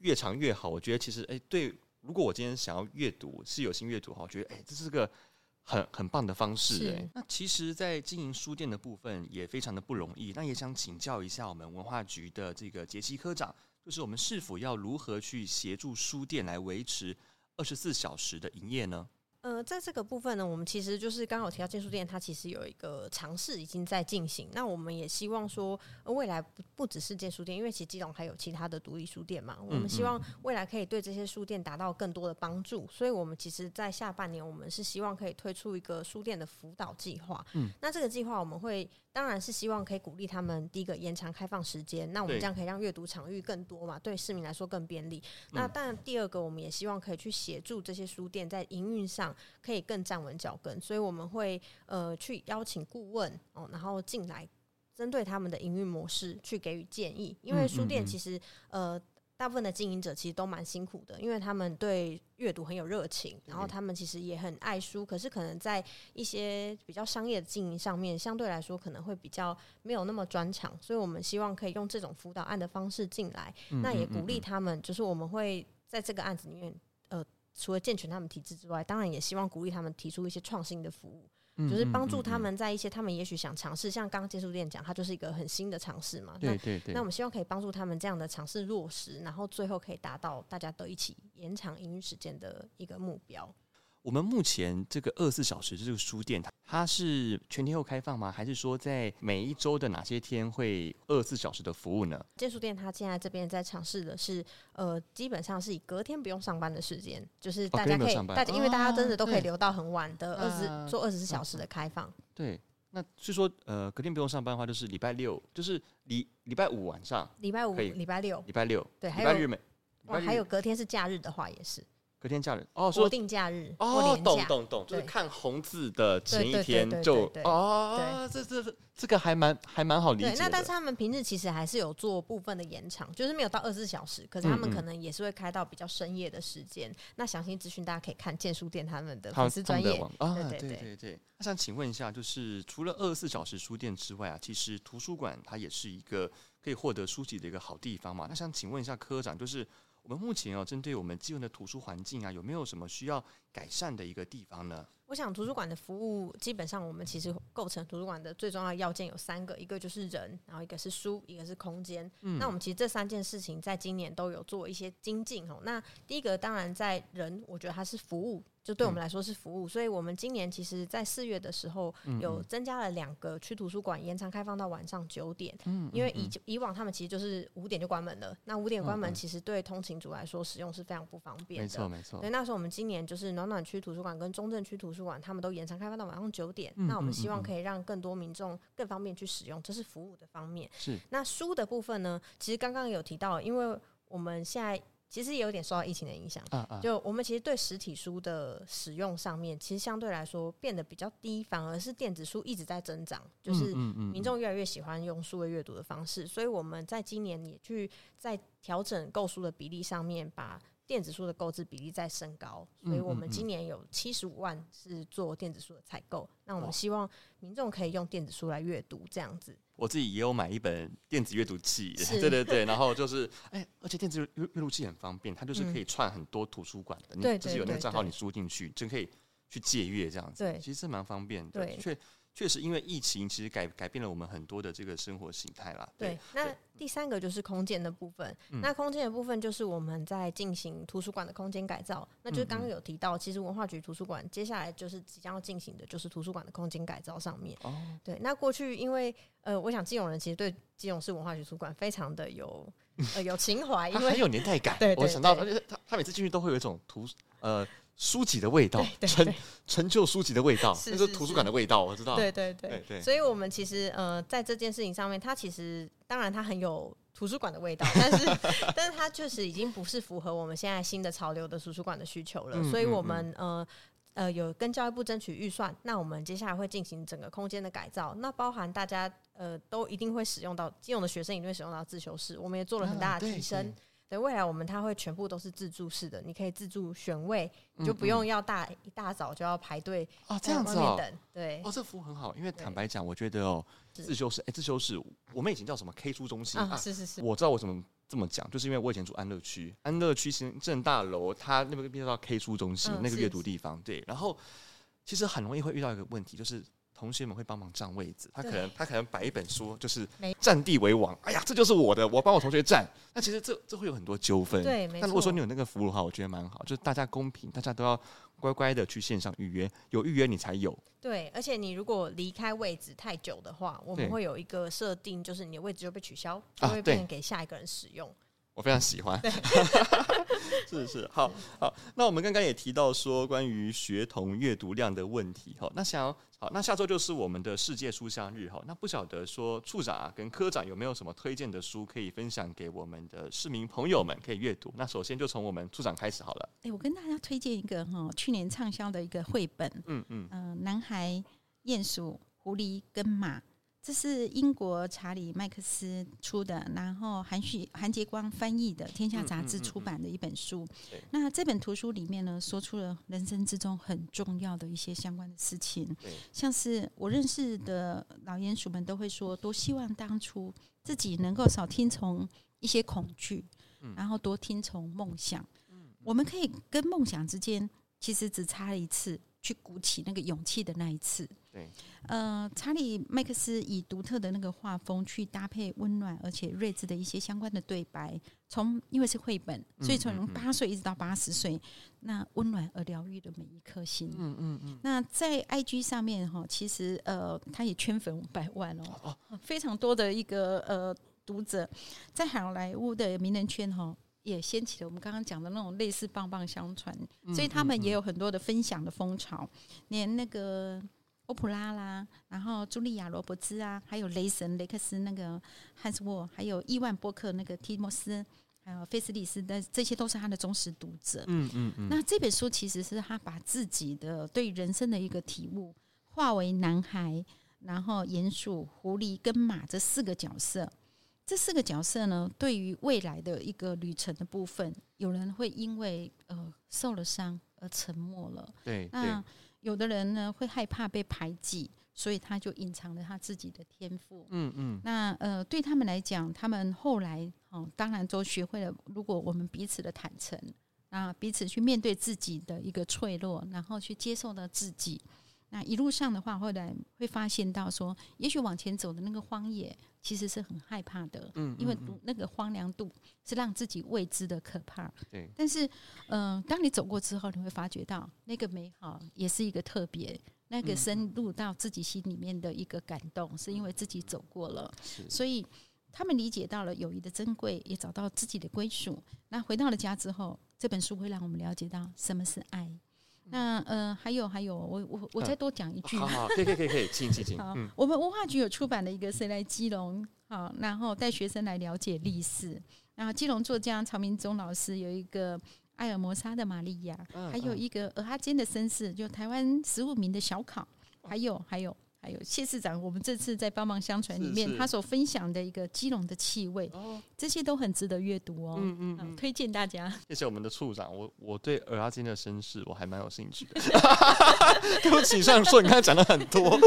越长越好，我觉得其实哎、欸，对。如果我今天想要阅读，是有心阅读哈，我觉得哎、欸，这是个很很棒的方式哎、欸。那其实，在经营书店的部分也非常的不容易。那也想请教一下我们文化局的这个杰西科长，就是我们是否要如何去协助书店来维持二十四小时的营业呢？呃，在这个部分呢，我们其实就是刚好提到建书店，它其实有一个尝试已经在进行。那我们也希望说，未来不不只是建书店，因为其实基隆还有其他的独立书店嘛。我们希望未来可以对这些书店达到更多的帮助。所以，我们其实，在下半年，我们是希望可以推出一个书店的辅导计划。嗯，那这个计划我们会。当然是希望可以鼓励他们，第一个延长开放时间，那我们这样可以让阅读场域更多嘛，对市民来说更便利。那当然，第二个我们也希望可以去协助这些书店在营运上可以更站稳脚跟，所以我们会呃去邀请顾问哦，然后进来针对他们的营运模式去给予建议，因为书店其实呃。大部分的经营者其实都蛮辛苦的，因为他们对阅读很有热情，然后他们其实也很爱书，可是可能在一些比较商业的经营上面，相对来说可能会比较没有那么专长，所以我们希望可以用这种辅导案的方式进来，那也鼓励他们，就是我们会在这个案子里面，呃，除了健全他们体制之外，当然也希望鼓励他们提出一些创新的服务。就是帮助他们在一些他们也许想尝试，像刚刚接触店讲，它就是一个很新的尝试嘛。对对对。那我们希望可以帮助他们这样的尝试落实，然后最后可以达到大家都一起延长营运时间的一个目标。我们目前这个二十四小时这个书店，它是全天候开放吗？还是说在每一周的哪些天会二十四小时的服务呢？建书店它现在这边在尝试的是，呃，基本上是以隔天不用上班的时间，就是大家可以，大家因为大家真的都可以留到很晚的二十做二十四小时的开放。对，那所以说，呃，隔天不用上班的话，就是礼拜六，就是礼礼拜五晚上，礼拜五、礼拜六，礼拜六，对，礼拜日没，哇，还有隔天是假日的话也是。隔天假日哦，国定假日哦，懂懂懂，就是看红字的前一天就哦，这这这个还蛮还蛮好理解。那但是他们平日其实还是有做部分的延长，就是没有到二十四小时，可是他们可能也是会开到比较深夜的时间。那详细资讯大家可以看建书店他们的粉丝专业啊，对对对对。那想请问一下，就是除了二十四小时书店之外啊，其实图书馆它也是一个可以获得书籍的一个好地方嘛？那想请问一下科长，就是。我们目前哦，针对我们基本的图书环境啊，有没有什么需要改善的一个地方呢？我想图书馆的服务，基本上我们其实构成图书馆的最重要的要件有三个，一个就是人，然后一个是书，一个是空间。嗯，那我们其实这三件事情在今年都有做一些精进哦。那第一个当然在人，我觉得它是服务。就对我们来说是服务，嗯、所以我们今年其实，在四月的时候有增加了两个区图书馆，延长开放到晚上九点。嗯，因为以以往他们其实就是五点就关门了，那五点关门其实对通勤族来说使用是非常不方便的。没错没错。所以那时候我们今年就是暖暖区图书馆跟中正区图书馆，他们都延长开放到晚上九点。嗯、那我们希望可以让更多民众更方便去使用，这是服务的方面。是。那书的部分呢？其实刚刚有提到，因为我们现在。其实也有点受到疫情的影响，就我们其实对实体书的使用上面，其实相对来说变得比较低，反而是电子书一直在增长，就是民众越来越喜欢用数位阅读的方式，所以我们在今年也去在调整购书的比例上面，把电子书的购置比例在升高，所以我们今年有七十五万是做电子书的采购，那我们希望民众可以用电子书来阅读这样子。我自己也有买一本电子阅读器，是对对对，然后就是，哎、欸，而且电子阅阅读器很方便，它就是可以串很多图书馆的，嗯、你就是有那个账号，你输进去就可以去借阅这样子，对，其实是蛮方便的，确确实因为疫情，其实改改变了我们很多的这个生活形态啦。对，对那第三个就是空间的部分，嗯、那空间的部分就是我们在进行图书馆的空间改造，那就是刚刚有提到，其实文化局图书馆接下来就是即将要进行的就是图书馆的空间改造上面。哦，对，那过去因为。呃，我想基隆人其实对金融市文化局图书馆非常的有 呃有情怀，因为很有年代感。对，我想到，而且他他每次进去都会有一种图呃书籍的味道，陈陈旧书籍的味道，那是图书馆的味道，我知道。对对对对，所以我们其实呃在这件事情上面，它其实当然它很有图书馆的味道，但是 但是它确实已经不是符合我们现在新的潮流的图书馆的需求了，嗯、所以我们呃。呃，有跟教育部争取预算，那我们接下来会进行整个空间的改造，那包含大家呃都一定会使用到，基隆的学生一定会使用到自修室，我们也做了很大的提升。啊、对，未来我们它会全部都是自助式的，你可以自助选位，你就不用要大一大早就要排队啊，这样子哦，对，哦，这服务很好，因为坦白讲，我觉得哦，自修室，哎，自修室，我们以前叫什么 K 书中心啊，是是是，我知道为什么。这么讲，就是因为我以前住安乐区，安乐区行政大楼，它那边变到 K 书中心，嗯、那个阅读地方，对。然后其实很容易会遇到一个问题，就是同学们会帮忙占位置，他可能他可能摆一本书，就是占地为王。哎呀，这就是我的，我帮我同学占。那其实这这会有很多纠纷。对，那如果说你有那个服务的话，我觉得蛮好，就是大家公平，大家都要。乖乖的去线上预约，有预约你才有。对，而且你如果离开位置太久的话，我们会有一个设定，就是你的位置就被取消，就会变成给下一个人使用。啊我非常喜欢，是是好好。那我们刚刚也提到说关于学童阅读量的问题哈。那想要好，那下周就是我们的世界书香日哈。那不晓得说处长啊跟科长有没有什么推荐的书可以分享给我们的市民朋友们可以阅读？那首先就从我们处长开始好了。哎，我跟大家推荐一个哈，去年畅销的一个绘本，嗯嗯嗯，呃，男孩、鼹鼠、狐狸跟马。这是英国查理麦克斯出的，然后韩旭韩杰光翻译的，天下杂志出版的一本书。那这本图书里面呢，说出了人生之中很重要的一些相关的事情，像是我认识的老鼹鼠们都会说，多希望当初自己能够少听从一些恐惧，然后多听从梦想。我们可以跟梦想之间，其实只差一次。去鼓起那个勇气的那一次，对，呃，查理麦克斯以独特的那个画风去搭配温暖而且睿智的一些相关的对白，从因为是绘本，所以从八岁一直到八十岁，那温暖而疗愈的每一颗心，嗯嗯嗯。那在 IG 上面哈，其实呃，他也圈粉五百万哦，非常多的一个呃读者，在好莱坞的名人圈哈。也掀起了我们刚刚讲的那种类似棒棒相传，所以他们也有很多的分享的风潮。连那个欧普拉啦，然后茱莉亚罗伯兹啊，还有雷神雷克斯那个汉斯沃，还有伊万波克那个提莫斯，还有菲斯利斯的，这些都是他的忠实读者。嗯嗯嗯。那这本书其实是他把自己的对人生的一个体悟，化为男孩，然后鼹鼠、狐狸跟马这四个角色。这四个角色呢，对于未来的一个旅程的部分，有人会因为呃受了伤而沉默了。对。那有的人呢会害怕被排挤，所以他就隐藏了他自己的天赋。嗯嗯。那呃，对他们来讲，他们后来哦，当然都学会了，如果我们彼此的坦诚，啊，彼此去面对自己的一个脆弱，然后去接受到自己。那一路上的话，后来会发现到说，也许往前走的那个荒野，其实是很害怕的。嗯，因为那个荒凉度是让自己未知的可怕。对。但是，嗯、呃，当你走过之后，你会发觉到那个美好也是一个特别，那个深入到自己心里面的一个感动，是因为自己走过了。所以他们理解到了友谊的珍贵，也找到自己的归属。那回到了家之后，这本书会让我们了解到什么是爱。那呃，还有还有，我我我再多讲一句。好好，可以可以可以可以，请请请。好，我们文化局有出版的一个《谁来基隆》，好，然后带学生来了解历史。然后基隆作家曹明忠老师有一个《艾尔摩沙的玛利亚》，还有一个《俄哈坚的绅士》，就台湾十五名的小考，还有还有。还有谢市长，我们这次在帮忙相传里面，是是他所分享的一个基隆的气味，哦、这些都很值得阅读哦。嗯嗯，嗯，推荐大家。谢谢我们的处长，我我对尔阿金的身世我还蛮有兴趣的。对不起，上说你刚才讲了很多。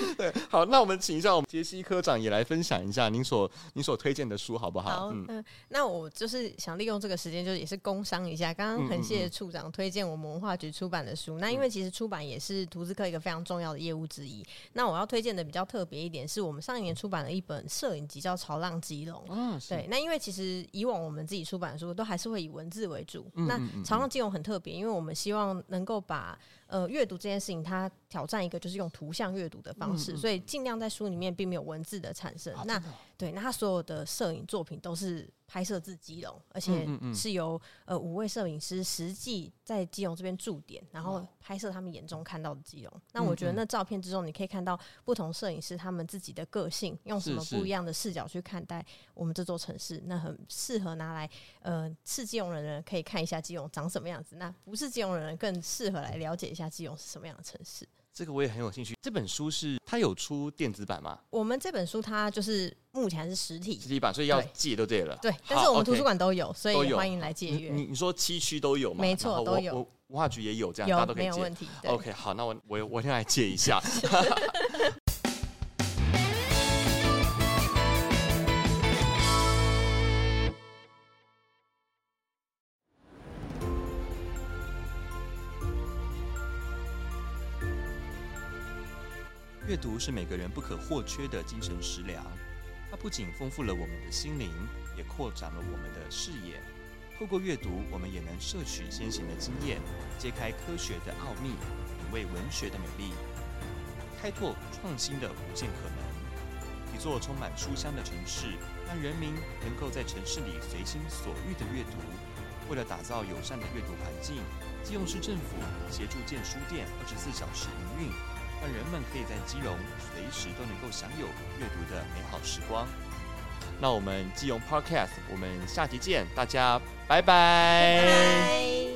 对，好，那我们请一下我们杰西科长也来分享一下您所您所推荐的书，好不好？好，嗯、呃，那我就是想利用这个时间，就是也是工商一下。刚刚很谢谢处长推荐我们文化局出版的书。嗯嗯嗯，那因为其实出版也是图资科一个非常重要的业务之一。那我要推荐的比较特别一点，是我们上一年出版了一本摄影集，叫《潮浪基隆》。嗯，对。那因为其实以往我们自己出版的书都还是会以文字为主。那《潮浪基隆》很特别，因为我们希望能够把。呃，阅读这件事情，它挑战一个就是用图像阅读的方式，嗯嗯、所以尽量在书里面并没有文字的产生。啊、那对，那他所有的摄影作品都是拍摄自基隆，而且是由呃五位摄影师实际在基隆这边驻点，然后拍摄他们眼中看到的基隆。那我觉得那照片之中，你可以看到不同摄影师他们自己的个性，用什么不一样的视角去看待我们这座城市。那很适合拿来呃是基隆人的人可以看一下基隆长什么样子，那不是基隆人更适合来了解一下基隆是什么样的城市。这个我也很有兴趣。这本书是它有出电子版吗？我们这本书它就是目前还是实体实体版，所以要借就借了。对，但是我们图书馆都有，所以欢迎来借阅。你你说七区都有吗？没错，都有。文化局也有这样，有大家都可以借。没有问题。OK，好，那我我我先来借一下。读是每个人不可或缺的精神食粮，它不仅丰富了我们的心灵，也扩展了我们的视野。透过阅读，我们也能摄取先行的经验，揭开科学的奥秘，品味文学的美丽，开拓创新的无限可能。一座充满书香的城市，让人民能够在城市里随心所欲的阅读。为了打造友善的阅读环境，基隆市政府协助建书店二十四小时营运。让人们可以在基隆随时都能够享有阅读的美好时光。那我们基隆 Podcast，我们下集见，大家拜拜。拜拜。